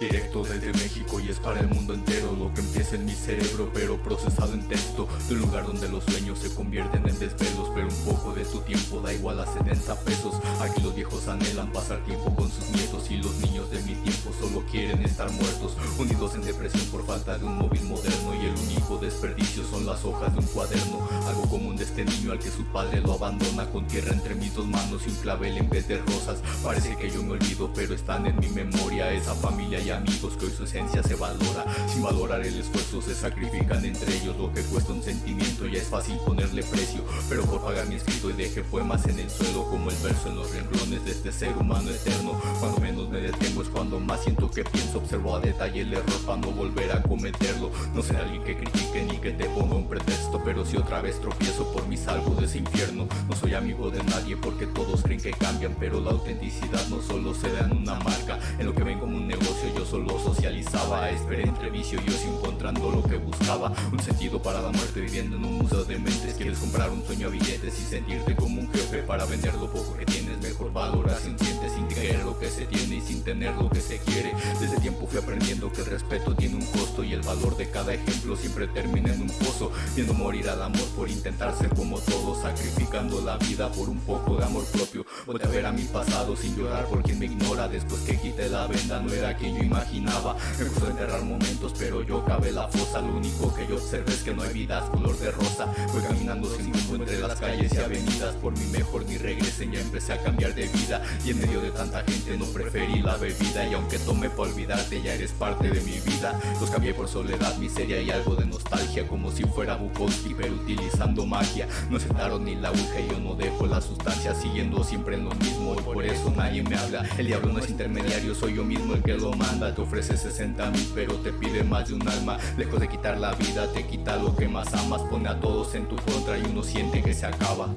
Directo desde México y es para el mundo entero Lo que empieza en mi cerebro pero procesado en texto De un lugar donde los sueños se convierten en desvelos Pero un poco de tu tiempo da igual a 70 pesos. Aquí los viejos anhelan pasar tiempo con sus nietos Y los niños de mi tiempo solo quieren estar muertos Unidos en depresión por falta de un móvil moderno Único desperdicio son las hojas de un cuaderno. Algo común de este niño al que su padre lo abandona Con tierra entre mis dos manos y un clavel en vez de rosas. Parece que yo me olvido pero están en mi memoria Esa familia y amigos que hoy su esencia se valora. Sin valorar el esfuerzo se sacrifican entre ellos Lo que cuesta un sentimiento ya es fácil ponerle precio. Pero por pagar mi escrito y deje poemas en el suelo Como el verso en los renglones de este ser humano eterno. Cuando menos me detengo es cuando más siento que pienso. Observo a detalle el error para no volver a cometerlo. No ser alguien que critique ni que te ponga un pretexto Pero si otra vez tropiezo por mi salvo de ese infierno No soy amigo de nadie porque todos creen que cambian Pero la autenticidad no solo se da en una marca En lo que ven como un negocio yo solo socializaba Esperé entre vicio yo encontrando lo que buscaba Un sentido para la muerte viviendo en un museo de mentes Quieres comprar un sueño a billetes y sentirte como un jefe Para vender lo poco que tienes mejor valoración sientes que se tiene y sin tener lo que se quiere. Desde tiempo fui aprendiendo que el respeto tiene un costo Y el valor de cada ejemplo siempre termina en un pozo. Viendo morir al amor por intentar ser como todos Sacrificando la vida por un poco de amor propio. Voy a ver a mi pasado sin llorar por quien me ignora. Después que quité la venda no era quien yo imaginaba. Me gustó enterrar momentos pero yo cabe la fosa. Lo único que yo observé es que no hay vidas color de rosa. Voy caminando sin rumbo entre las calles y avenidas. Por mi mejor ni regresen ya empecé a cambiar de vida. Y en medio de tanta gente no preferí la bebida Y aunque tome por olvidarte ya eres parte de mi vida. Los cambié por soledad, miseria y algo de nostalgia Como si fuera Bukowski pero utilizando magia. No sentaron ni la aguja y yo no dejo la sustancia Siguiendo siempre en lo mismo y por eso nadie me habla. El diablo no es intermediario, soy yo mismo el que lo manda. Te ofrece 60 mil pero te pide más de un alma. Lejos de quitar la vida te quita lo que más amas. Pone a todos en tu contra y uno siente que se acaba